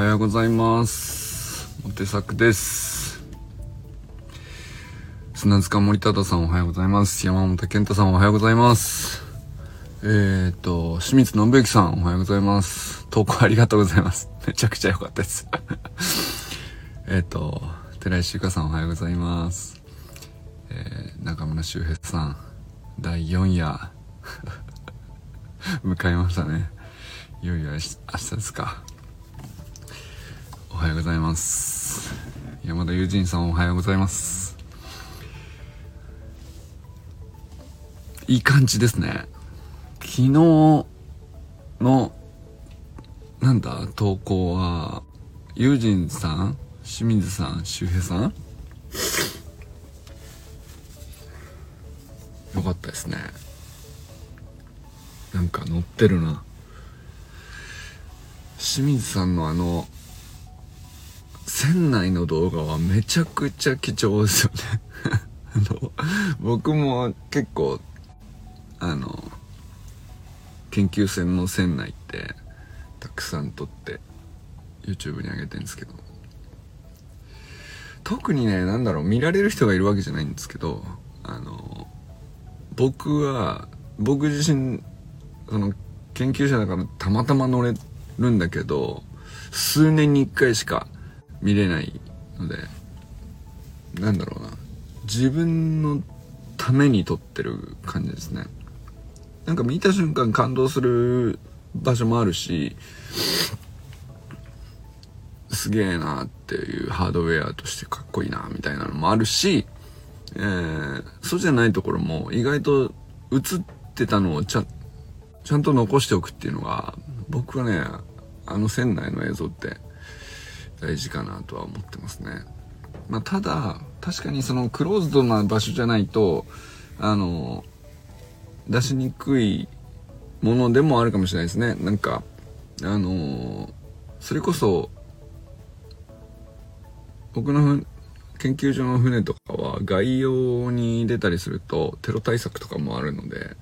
はようございます。モテ作です。砂塚森忠さんおはようございます。山本健太さんおはようございます。えーと清水信之さんおはようございます。投稿ありがとうございます。めちゃくちゃ良かったです。えっと寺石ゆかさんおはようございます。えー、中村修平さん第4夜。迎えましたね。いよいよ明日ですか。はようございます。山田友人さんおはようございます。いい感じですね。昨日のなんだ投稿は友人さん清水さん周平さん？よかったですね。なんか乗ってるな。清水さんのあの船内の動画はめちゃくちゃ貴重ですよね。あの僕も結構あの研究船の船内ってたくさん撮って YouTube に上げてるんですけど。特にね何だろう見られる人がいるわけじゃないんですけどあの僕は僕自身その研究者だからたまたま乗れるんだけど数年に1回しか見れないのでなんだろうな。自分のために撮ってる感じですね。なんか見た瞬間感動する場所もあるしすげえなっていうハードウェアとしてかっこいいなみたいなのもあるし、えー、そうじゃないところも意外と映ってたのをちゃちゃんと残しておくっていうのが僕はねあの船内の映像って大事かなとは思ってますね。まあ、ただ確かにそのクローズドな場所じゃないとあの出しにくいものでもあるかもしれないですね。なんかあのそれこそ僕の研究所の船とかは概要に出たりするとテロ対策とかもあるので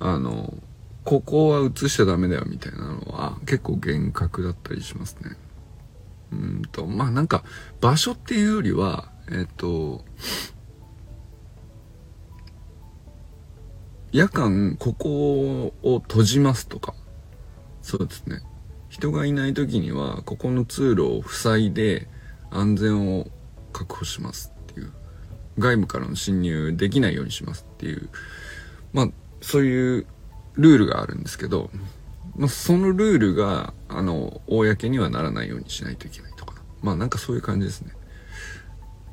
あのここは映しちゃダメだよみたいなのは結構厳格だったりしますね。うんと、まあなんか場所っていうよりは、えっ、と、夜間ここを閉じますとか、そうですね。人がいない時にはここの通路を塞いで安全を確保しますっていう。外部からの侵入できないようにしますっていう。まあそういうルールがあるんですけど、まあ、そのルールが、あの、公にはならないようにしないといけないとか。まあなんかそういう感じですね。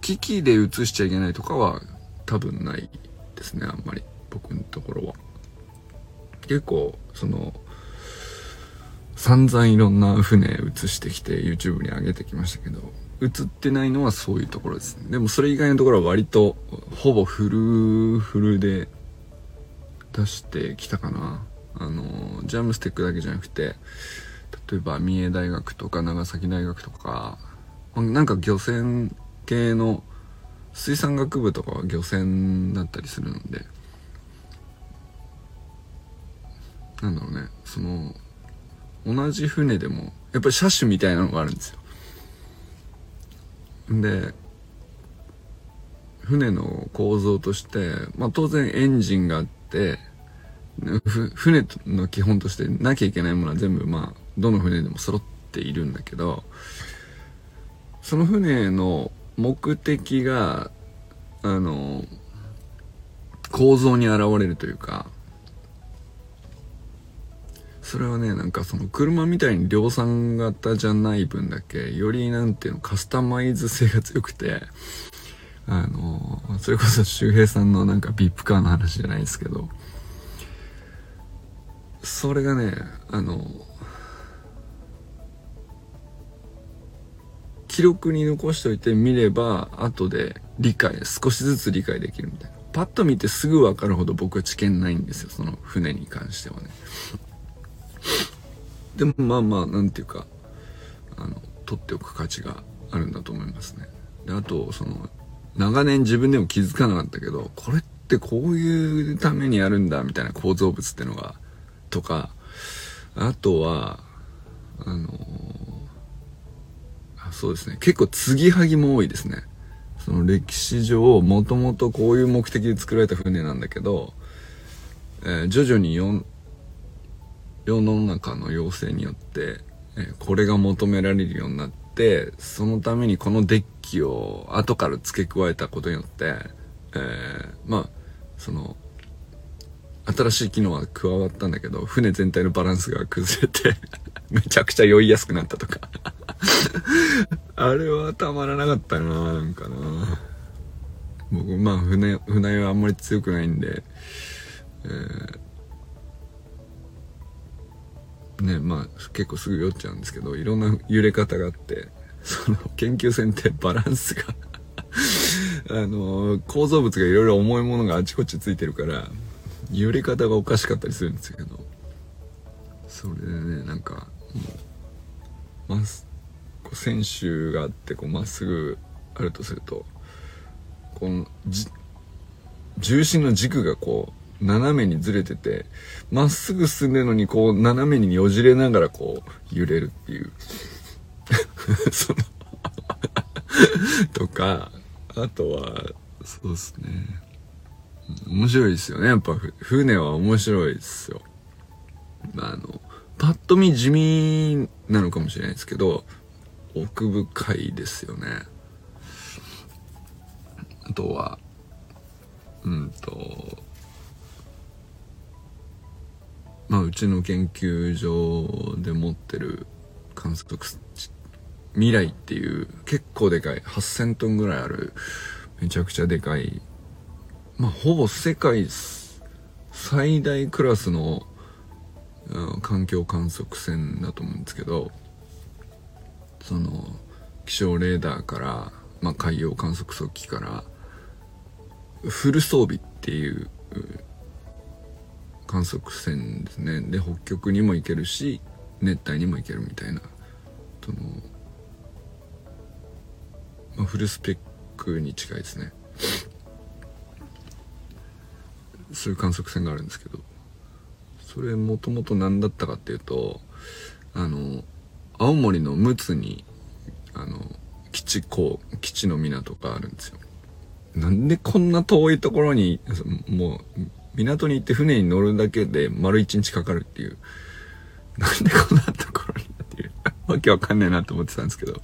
機器で映しちゃいけないとかは多分ないですね、あんまり。僕のところは。結構、その、散々いろんな船映してきて YouTube に上げてきましたけど、映ってないのはそういうところですね。でもそれ以外のところは割とほぼフルフルで出してきたかなあのジャムステックだけじゃなくて例えば三重大学とか長崎大学とかなんか漁船系の水産学部とかは漁船だったりするのでなんだろうねその同じ船でもやっぱり車種みたいなのがあるんですよ。で船の構造として、まあ、当然エンジンがあって船の基本としてなきゃいけないものは全部まあどの船でも揃っているんだけどその船の目的があの構造に現れるというかそれはねなんかその車みたいに量産型じゃない分だけよりなんていうのカスタマイズ性が強くてあのそれこそ周平さんのなんかビップカーの話じゃないですけどそれがねあの記録に残しておいて見れば後で理解少しずつ理解できるみたいな。パッと見てすぐ分かるほど僕は知見ないんですよその船に関してはね。でもまあまあなんていうかあの取っておく価値があるんだと思いますね。であとその長年自分でも気づかなかったけどこれってこういうためにやるんだみたいな構造物ってのがとか、あとは、あのそうですね。結構継ぎはぎも多いですね。その歴史上もともとこういう目的で作られた船なんだけど、えー、徐々に世世の中の要請によって、えー、これが求められるようになってそのためにこのデッキを後から付け加えたことによって、えー、まあその新しい機能は加わったんだけど船全体のバランスが崩れて めちゃくちゃ酔いやすくなったとか。あれはたまらなかったななんかな。僕まあ船船はあんまり強くないんで、えー、ねまあ結構すぐ酔っちゃうんですけどいろんな揺れ方があってその研究船ってバランスが あの構造物がいろいろ重いものがあちこちついてるから揺れ方がおかしかったりするんですけどそれでねなんかもうまこう選手があってこうまっすぐあるとするとこの重心の軸がこう斜めにずれててまっすぐ進んでるのにこう斜めによじれながらこう揺れるっていう。そのとかあとはそうですね。面白いですよね。やっぱ船は面白いですよ。まあのパッと見地味なのかもしれないですけど奥深いですよね。あとはうんとまあうちの研究所で持ってる観測未来っていう結構でかい8000トンぐらいあるめちゃくちゃでかいまあほぼ世界最大クラスの、うん、環境観測船だと思うんですけどその気象レーダーから、まあ、海洋観測測器からフル装備っていう観測船ですね。で北極にも行けるし熱帯にも行けるみたいなその、まあ、フルスペックに近いですね。そういう観測船があるんですけどそれもともと何だったかっていうとあの青森の陸奥にあの基地港基地の港があるんですよ。なんでこんな遠いところにもう港に行って船に乗るだけで丸一日かかるっていう。なんでこんなところにっていう。わけわかんないなと思ってたんですけど。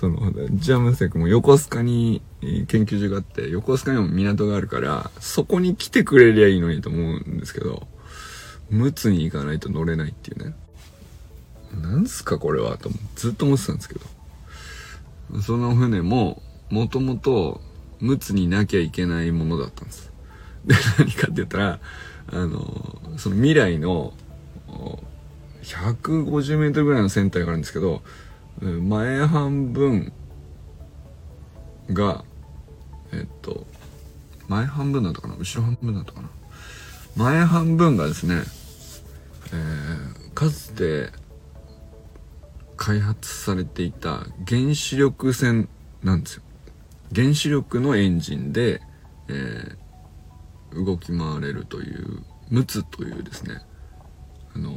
そのジャムセクも横須賀に研究所があって横須賀にも港があるからそこに来てくれりゃいいのにと思うんですけど陸奥に行かないと乗れないっていうね。なんすかこれはとずっと思ってたんですけど。その船ももともと陸奥になきゃいけないものだったんです。で何かって言ったらあのその未来の150メートルぐらいの船体があるんですけど前半分がえっと前半分だったかな？後ろ半分だったかな？前半分がですね、えー、かつて開発されていた原子力船なんですよ。原子力のエンジンで、えー、動き回れるという陸奥というですねあのー、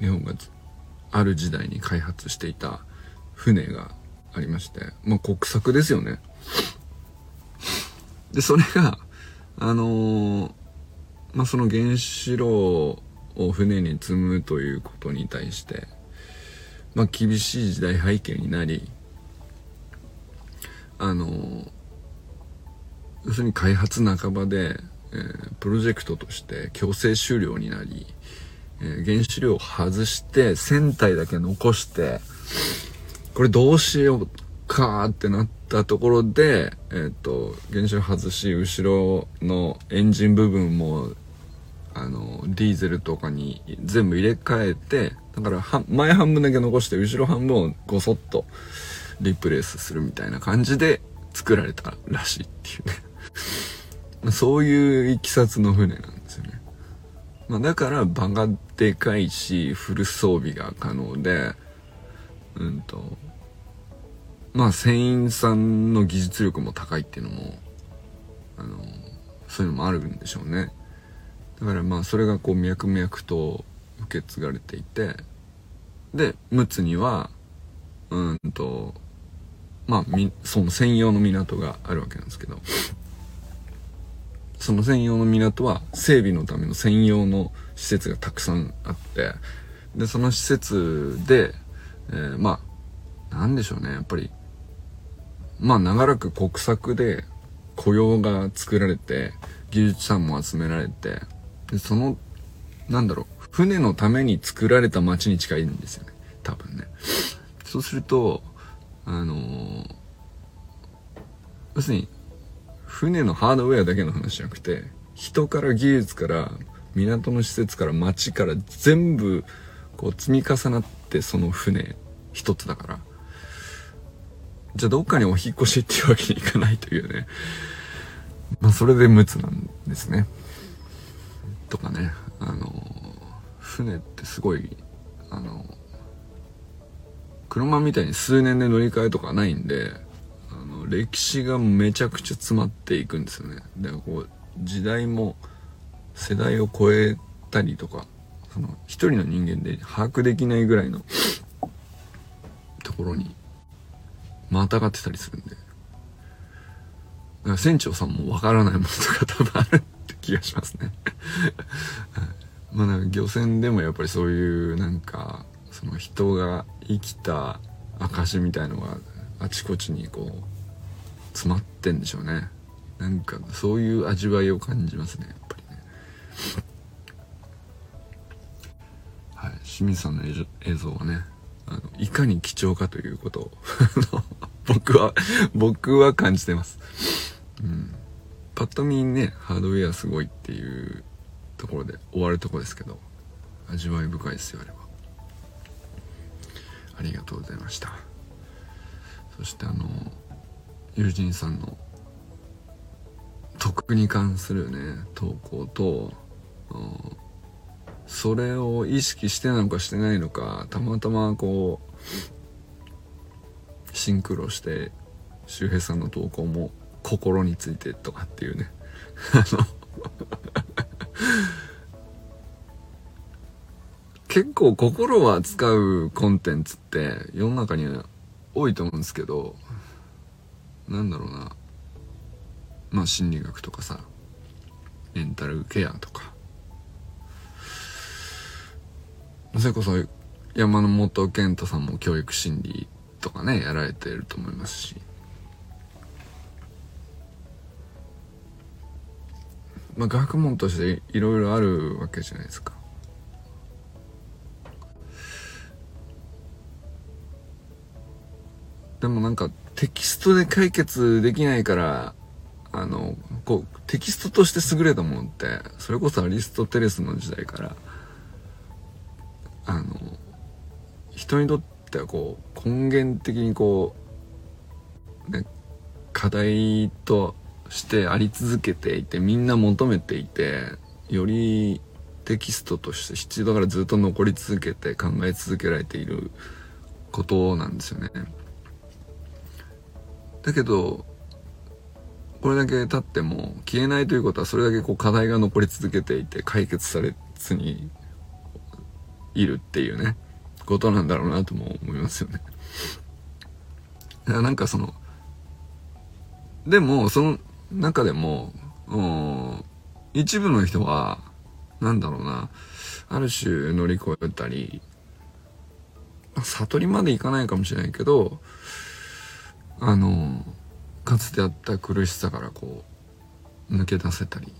日本がある時代に開発していた船がありましてまあ国策ですよね。でそれがあのー、まあその原子炉を船に積むということに対してまあ、厳しい時代背景になりあの要するに開発半ばで、えー、プロジェクトとして強制終了になり、えー、原子量を外して船体だけ残してこれどうしようかってなったところで、えっ、ー、と原子外し後ろのエンジン部分もあのディーゼルとかに全部入れ替えてだから前半分だけ残して後ろ半分をごそっとリプレイスするみたいな感じで作られたらしいっていうね そういういきさつの船なんですよね。まあ、だから場がでかいしフル装備が可能でうんとまあ船員さんの技術力も高いっていうのもあのそういうのもあるんでしょうね。だからまあそれがこう脈々と受け継がれていてで陸奥にはうんとまあみその専用の港があるわけなんですけどその専用の港は整備のための専用の施設がたくさんあってでその施設で、えー、まあなんでしょうねやっぱりまあ長らく国策で雇用が作られて技術者も集められてでそのなんだろう船のために作られた街に近いんですよね。多分ね。そうするとあのー、要するに船のハードウェアだけの話じゃなくて人から技術から港の施設から街から全部こう積み重なってその船一つだから。じゃあどっかにお引越しっていうわけにいかないというね。まあそれで無つなんですね。とかね。あの船ってすごいあの車みたいに数年で乗り換えとかないんであの歴史がめちゃくちゃ詰まっていくんですよね。でこう時代も世代を超えたりとかその一人の人間で把握できないぐらいのところにまたがってたりするんで。船長さんもわからないものとか多分あるって気がしますね。まあなんか漁船でもやっぱりそういうなんかその人が生きた証みたいのがあちこちにこう詰まってんでしょうね。なんかそういう味わいを感じますねやっぱりね。はい。清水さんの映像はね。あのいかに貴重かということを 僕は僕は感じてます。うん。パッと見ねハードウェアすごいっていうところで終わるとこですけど味わい深いですよあれは。ありがとうございました。そしてあの友人さんの徳に関するね投稿とそれを意識してなのかしてないのかたまたまこうシンクロして周平さんの投稿も心についてとかっていうね。あ の結構心を扱うコンテンツって世の中には多いと思うんですけどなんだろうな。まあ心理学とかさメンタルケアとか。それこそ山本健太さんも教育心理とかねやられてると思いますし。まあ学問としていろいろあるわけじゃないですか。でもなんかテキストで解決できないからあのこうテキストとして優れたものってそれこそアリストテレスの時代からあの人にとってはこう根源的にこう、ね、課題としてあり続けていてみんな求めていてよりテキストとして必要だからずっと残り続けて考え続けられていることなんですよね。だけどこれだけ経っても消えないということはそれだけこう課題が残り続けていて解決されずにいるっていうねことなんだろうなとも思いますよね。なんかそのでもその中でも一部の人はなんだろうなある種乗り越えたり悟りまでいかないかもしれないけどあのかつてあった苦しさからこう抜け出せたり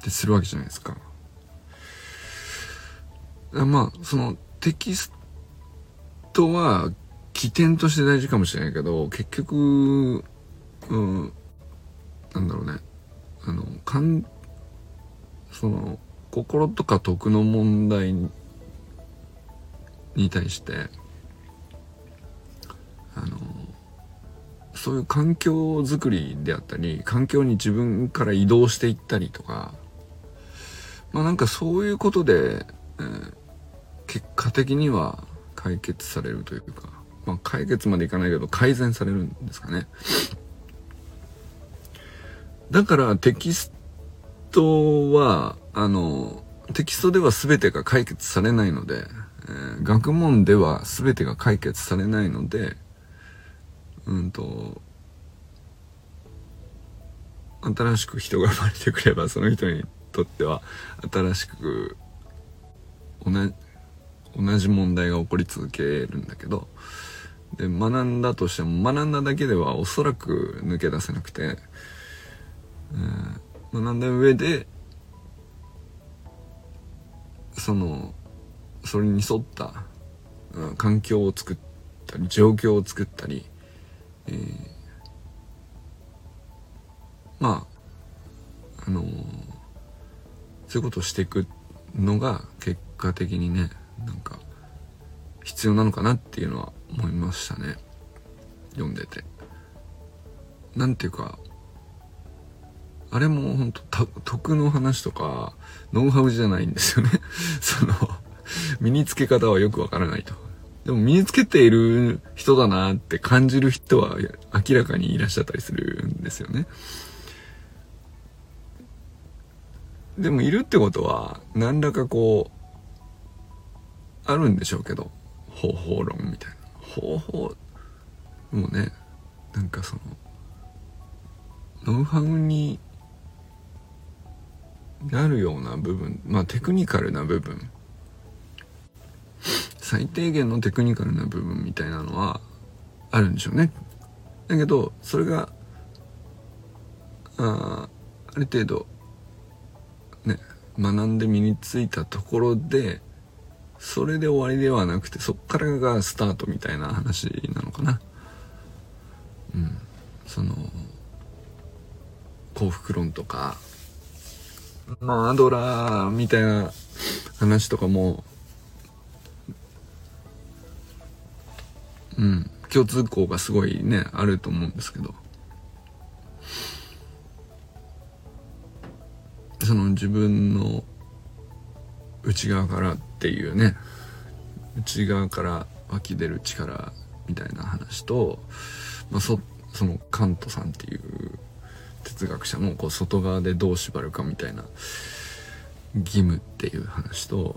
ってするわけじゃないですか。まあそのテキストは起点として大事かもしれないけど結局うんなんだろうね。あのかんその心とか徳の問題に対してあのそういう環境づくりであったり環境に自分から移動していったりとかまあなんかそういうことで、えー、結果的には解決されるというか、まあ、解決までいかないけど改善されるんですかね。だからテキストはあのテキストでは全てが解決されないので、えー、学問では全てが解決されないのでうんと新しく人が生まれてくればその人にとっては新しく同じ同じ問題が起こり続けるんだけどで学んだとしても学んだだけではおそらく抜け出せなくて、えー、学んだ上でそのそれに沿った、うん、環境を作ったり状況を作ったり、えー、まああのー、そういうことをしていくのが結果的にねなんか必要なのかなっていうのは思いましたね。読んでて。なんていうかあれも本当得の話とかノウハウじゃないんですよね。その身につけ方はよくわからないと。でも身につけている人だなって感じる人は明らかにいらっしゃったりするんですよね。でもいるってことは何らかこうあるんでしょうけど。方法論みたいな。方法もねなんかそのノウハウになるような部分まあテクニカルな部分。最低限のテクニカルな部分みたいなのはあるんでしょうね。だけどそれがあある程度ね学んで身についたところでそれで終わりではなくてそっからがスタートみたいな話なのかな。うん。その幸福論とかまあアドラーみたいな話とかもうん。共通項がすごいねあると思うんですけど。その自分の内側からっていうね。内側から湧き出る力みたいな話と、まあ、そそのカントさんっていう哲学者のこう外側でどう縛るかみたいな義務っていう話と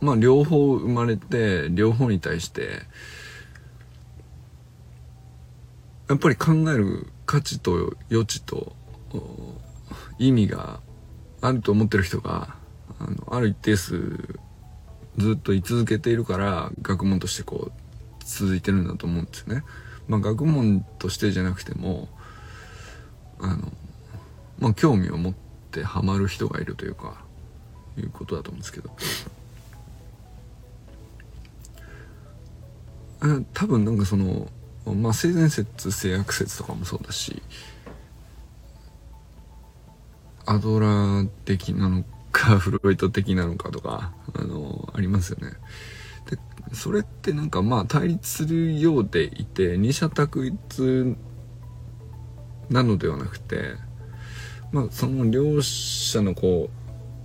まあ両方生まれて両方に対してやっぱり考える価値と余地と意味があると思ってる人があのある一定数ずっと居続けているから学問としてこう続いてるんだと思うんですよね。まあ、学問としてじゃなくてもあの、まあ、興味を持ってハマる人がいるというかいうことだと思うんですけど多分なんかその、まあ、性善説性悪説とかもそうだしアドラー的なのかフロイト的なのかとかあのありますよね。でそれってなんかまあ対立するようでいて二者択一なのではなくてまあその両者のこ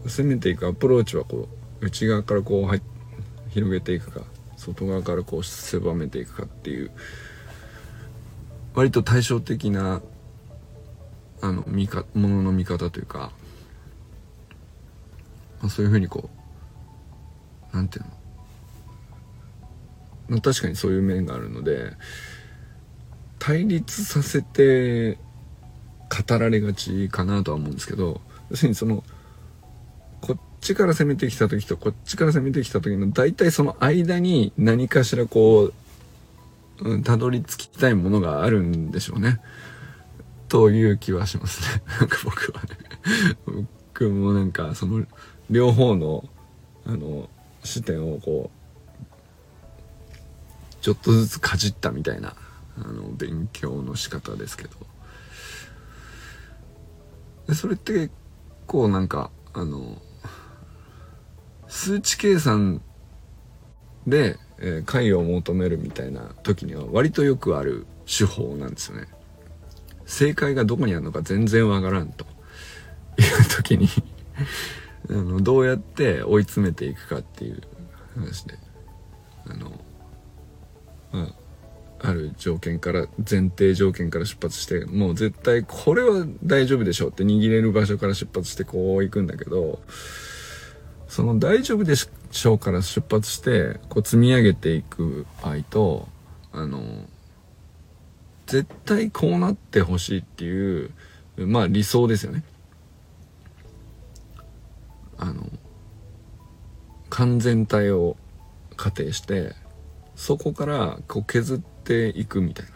う攻めていくアプローチはこう内側からこう入広げていくか外側からこう狭めていくかっていう割と対照的なあの見かものの見方というかまあ、そういうふうにこうなんていうの、まあ、確かにそういう面があるので対立させて語られがちかなとは思うんですけど要するにそのこっちから攻めてきた時とこっちから攻めてきた時の大体その間に何かしらこう、たどり着きたいものがあるんでしょうね。という気はしますね。なんか僕はね。僕もなんかその両方のあの視点をこうちょっとずつかじったみたいなあの勉強の仕方ですけどでそれって結構なんかあの数値計算で、えー、解を求めるみたいな時には割とよくある手法なんですよね。正解がどこにあるのか全然わからんという時にあのどうやって追い詰めていくかっていう話で。あのまあある条件から前提条件から出発してもう絶対これは大丈夫でしょうって握れる場所から出発してこう行くんだけどその大丈夫でし章から出発してこう積み上げていく場合とあの絶対こうなってほしいっていうまあ理想ですよね。あの完全体を仮定してそこからこう削っていくみたいな。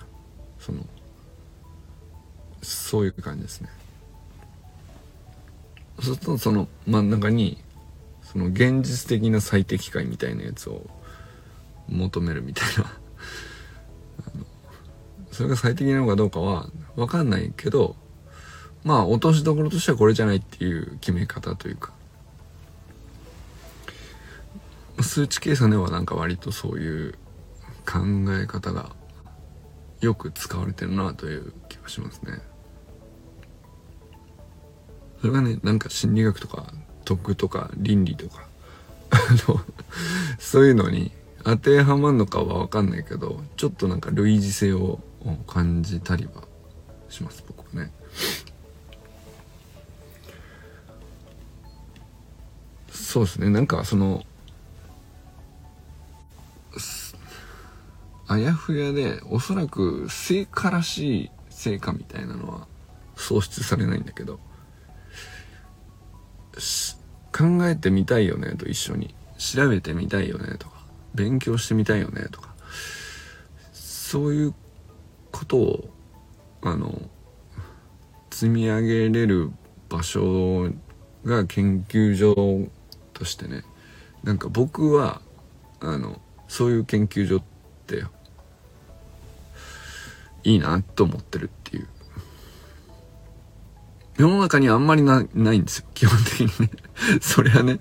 そのそういう感じですね。そうするとその真ん中にその現実的な最適解みたいなやつを求めるみたいな。それが最適なのかどうかは分かんないけどまあ落としどころとしてはこれじゃないっていう決め方というか。数値計算ではなんか割とそういう考え方がよく使われてるなという気がしますね。それがねなんか心理学とか徳とか倫理とかあのそういうのに当てはまるのかは分かんないけどちょっとなんか類似性を感じたりはします僕はね。そうですねなんかそのあやふやでおそらく成果らしい成果みたいなのは創出されないんだけど考えてみたいよねと一緒に。調べてみたいよねとか。勉強してみたいよねとか。そういうことをあの積み上げれる場所が研究所としてね。なんか僕はあのそういう研究所っていいなと思ってるっていう。世の中にあんまりなないんですよ。基本的にね。それはね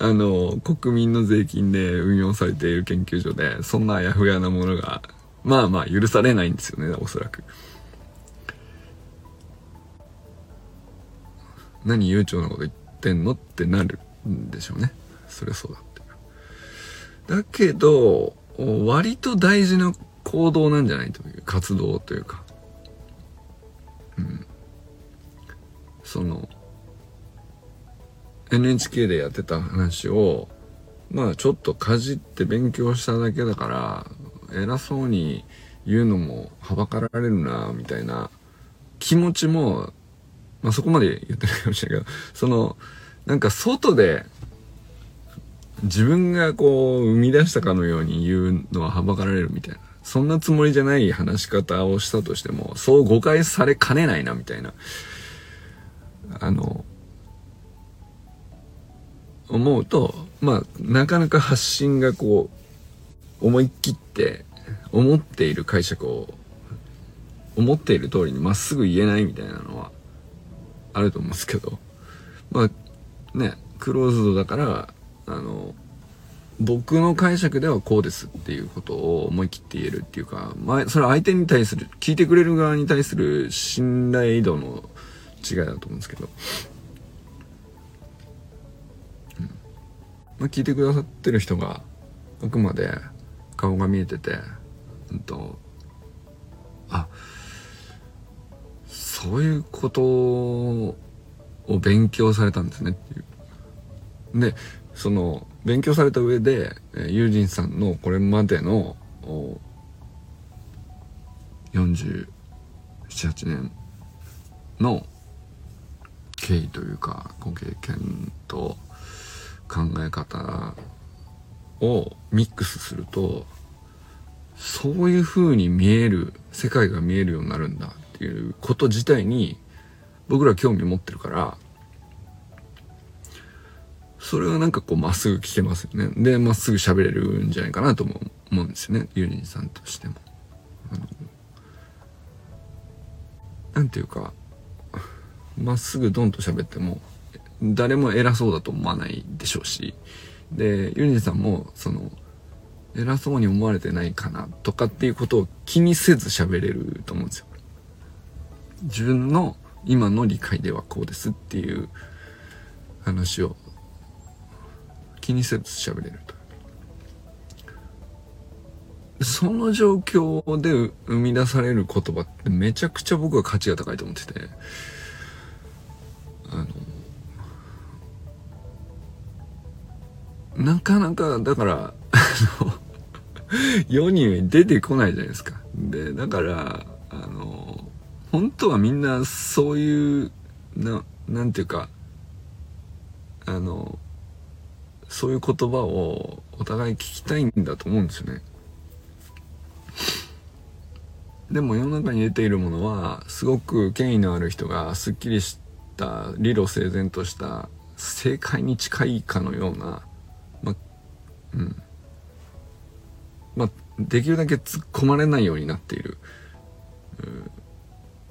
あの国民の税金で運用されている研究所でそんなあやふやなものがまあまあ許されないんですよねおそらく。何悠長なこと言ってんのってなるんでしょうね。そりゃそうだってだけど割と大事な行動なんじゃないという活動というか。うん。その NHK でやってた話をまあちょっとかじって勉強しただけだから偉そうに言うのもはばかられるなみたいな気持ちもまあそこまで言ってないかもしれないけどそのなんか外で自分がこう生み出したかのように言うのははばかられるみたいな。そんなつもりじゃない話し方をしたとしてもそう誤解されかねないなみたいな。あの思うとまあなかなか発信がこう思い切って思っている解釈を思っている通りにまっすぐ言えないみたいなのはあると思うんですけど。まあねクローズドだからあの僕の解釈ではこうですっていうことを思い切って言えるっていうか、ま、それは相手に対する聞いてくれる側に対する信頼度の違いだと思うんですけど、うんまあ、聞いてくださってる人があくまで顔が見えてて、うんと、あそういうことを勉強されたんですねっていう。でその勉強された上で、えー、ユージンさんのこれまでの47、8年の経緯というかご経験と考え方をミックスするとそういう風に見える世界が見えるようになるんだっていうこと自体に僕ら興味持ってるからそれはなんかこうまっすぐ聞けますよね。で、まっすぐ喋れるんじゃないかなとも思うんですよね。ユニンさんとしても。あの、なんていうか、まっすぐドンと喋っても、誰も偉そうだと思わないでしょうし、で、ユニンさんも、その、偉そうに思われてないかなとかっていうことを気にせず喋れると思うんですよ。自分の今の理解ではこうですっていう話を気にせず喋れると。その状況で生み出される言葉ってめちゃくちゃ僕は価値が高いと思ってて、あの、なかなかだから世に出てこないじゃないですかでだからあの本当はみんなそういうななんていうかあのそういう言葉をお互い聞きたいんだと思うんですよね。でも世の中に出ているものはすごく権威のある人がすっきりした理路整然とした正解に近いかのようなまうん。まできるだけ突っ込まれないようになっている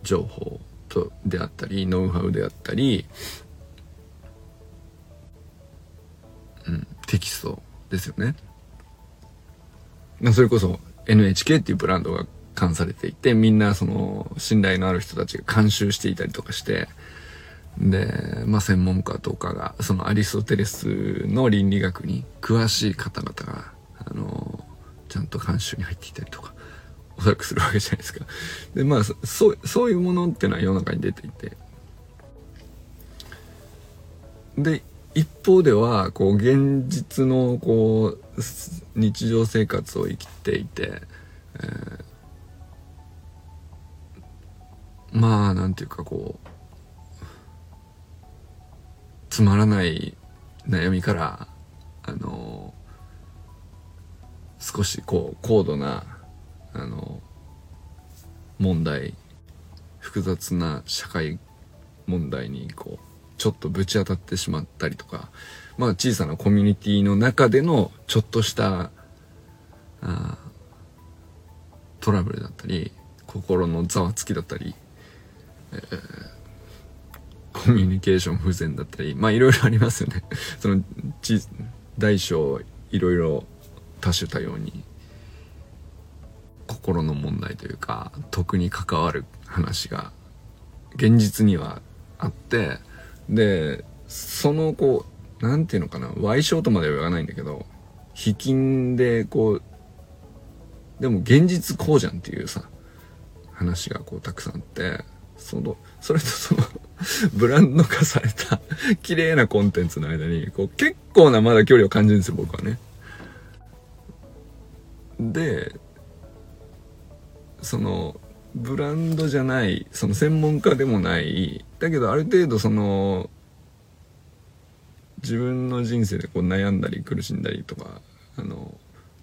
情報とであったりノウハウであったり、テキストですよね。それこそ NHK っていうブランドが監されていてみんなその信頼のある人たちが監修していたりとかしてで、まあ、専門家とかがそのアリストテレスの倫理学に詳しい方々があのちゃんと監修に入っていたりとかおそらくするわけじゃないですか。でまあそうそういうものっていうのは世の中に出ていてで一方ではこう現実のこう日常生活を生きていて、えーまあなんていうかこうつまらない悩みからあの少しこう高度なあの問題複雑な社会問題にこうちょっとぶち当たってしまったりとかまあ小さなコミュニティの中でのちょっとしたあトラブルだったり心のざわつきだったりえコミュニケーション不全だったりまあいろいろありますよね。その大小いろいろ多種多様に心の問題というか徳に関わる話が現実にはあってでそのこう何て言うのかな賠償とまでは言わないんだけど卑近でこうでも現実こうじゃんっていうさ話がこうたくさんあってその、それとその ブランド化された綺麗なコンテンツの間に、こう、結構なまだ距離を感じるんですよ、僕はね。で、その、ブランドじゃない、その専門家でもない、だけどある程度その、自分の人生でこう悩んだり苦しんだりとか、あの、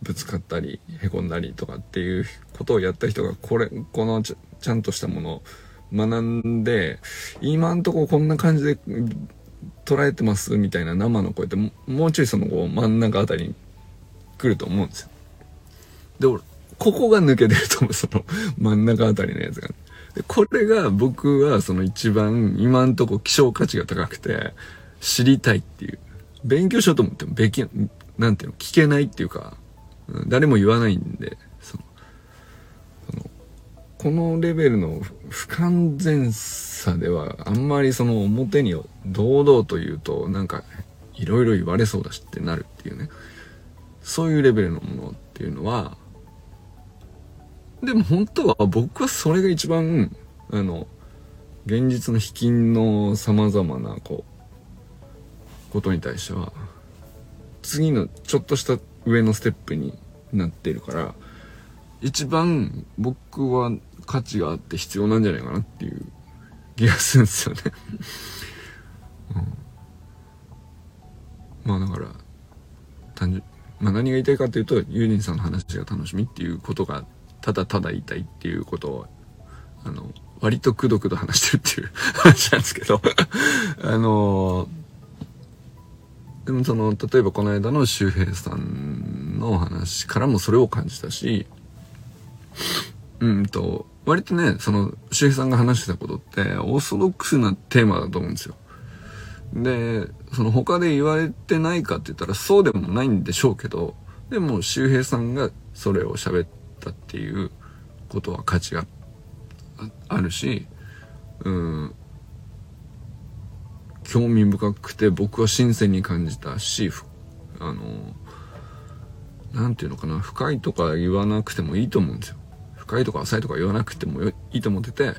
ぶつかったり、へこんだりとかっていうことをやった人が、これ、このちゃんとしたものを学んで、今んとここんな感じで捉えてますみたいな生の声ってもうちょいそのこう真ん中あたりに来ると思うんですよ。で、俺、ここが抜けてると思う、その真ん中あたりのやつが。で、これが僕はその一番今んとこ希少価値が高くて知りたいっていう。勉強しようと思ってもべき、なんていうの、聞けないっていうか、誰も言わないんでその、このレベルの不完全さではあんまりその表に堂々と言うとなんかいろいろ言われそうだしってなるっていうねそういうレベルのものっていうのはでも本当は僕はそれが一番あの現実の卑近の様々なこうことに対しては次のちょっとした上のステップになっているから一番僕は価値があって必要なんじゃないかなっていう気がするんですよね。うん、まあだから単純まあ何が言いたいかというとユーリンさんの話が楽しみっていうことがただただ言いっていうことをあの割とくどくど話してるっていう 話なんですけどあのでもその例えばこの間の周平さんの話からもそれを感じたしうんと割とね、その、周平さんが話してたことって、オーソドックスなテーマだと思うんですよ。で、その他で言われてないかって言ったらそうでもないんでしょうけど、でも周平さんがそれを喋ったっていうことは価値があるし、うん、興味深くて僕は新鮮に感じたし、あの、なんていうのかな、深いとか言わなくてもいいと思うんですよ。深いとか浅いとか言わなくてもいいと思ってて、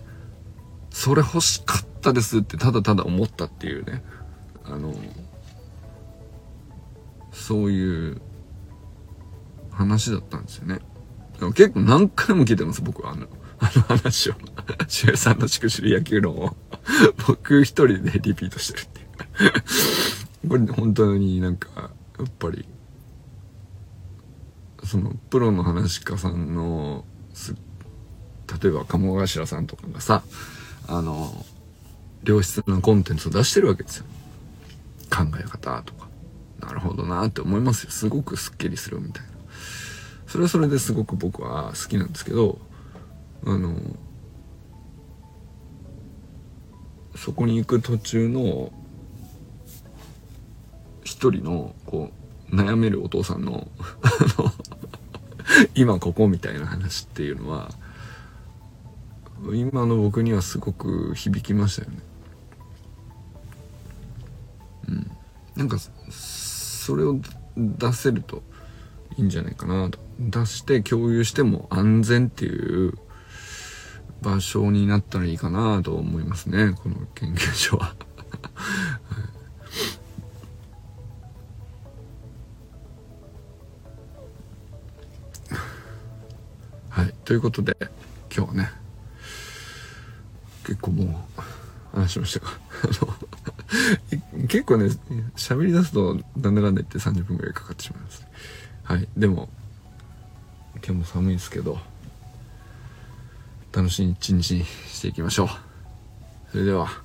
それ欲しかったですってただただ思ったっていうね。あの、そういう話だったんですよね。結構何回も聞いてます、僕はあの、あの話を。シュさんのしくしる野球論を 僕一人でリピートしてるっていう これ本当になんか、やっぱり、その、プロの話家さんの、例えば鴨頭さんとかがさ、あの、良質なコンテンツを出してるわけですよ。考え方とか。なるほどなって思いますよ。すごくスッキリするみたいな。それはそれですごく僕は好きなんですけど、あの、そこに行く途中の一人のこう悩めるお父さんの 今ここみたいな話っていうのは今の僕にはすごく響きましたよね。うん。なんかそれを出せるといいんじゃないかなと。出して共有しても安全っていう場所になったらいいかなと思いますね。この研究所ははい。ということで、今日はね、結構もう、話しましたが、結構ね、喋り出すと、なんだかんだ言って30分くらいかかってしまいます。はい。でも、今日も寒いですけど、楽しい一日にしていきましょう。それでは。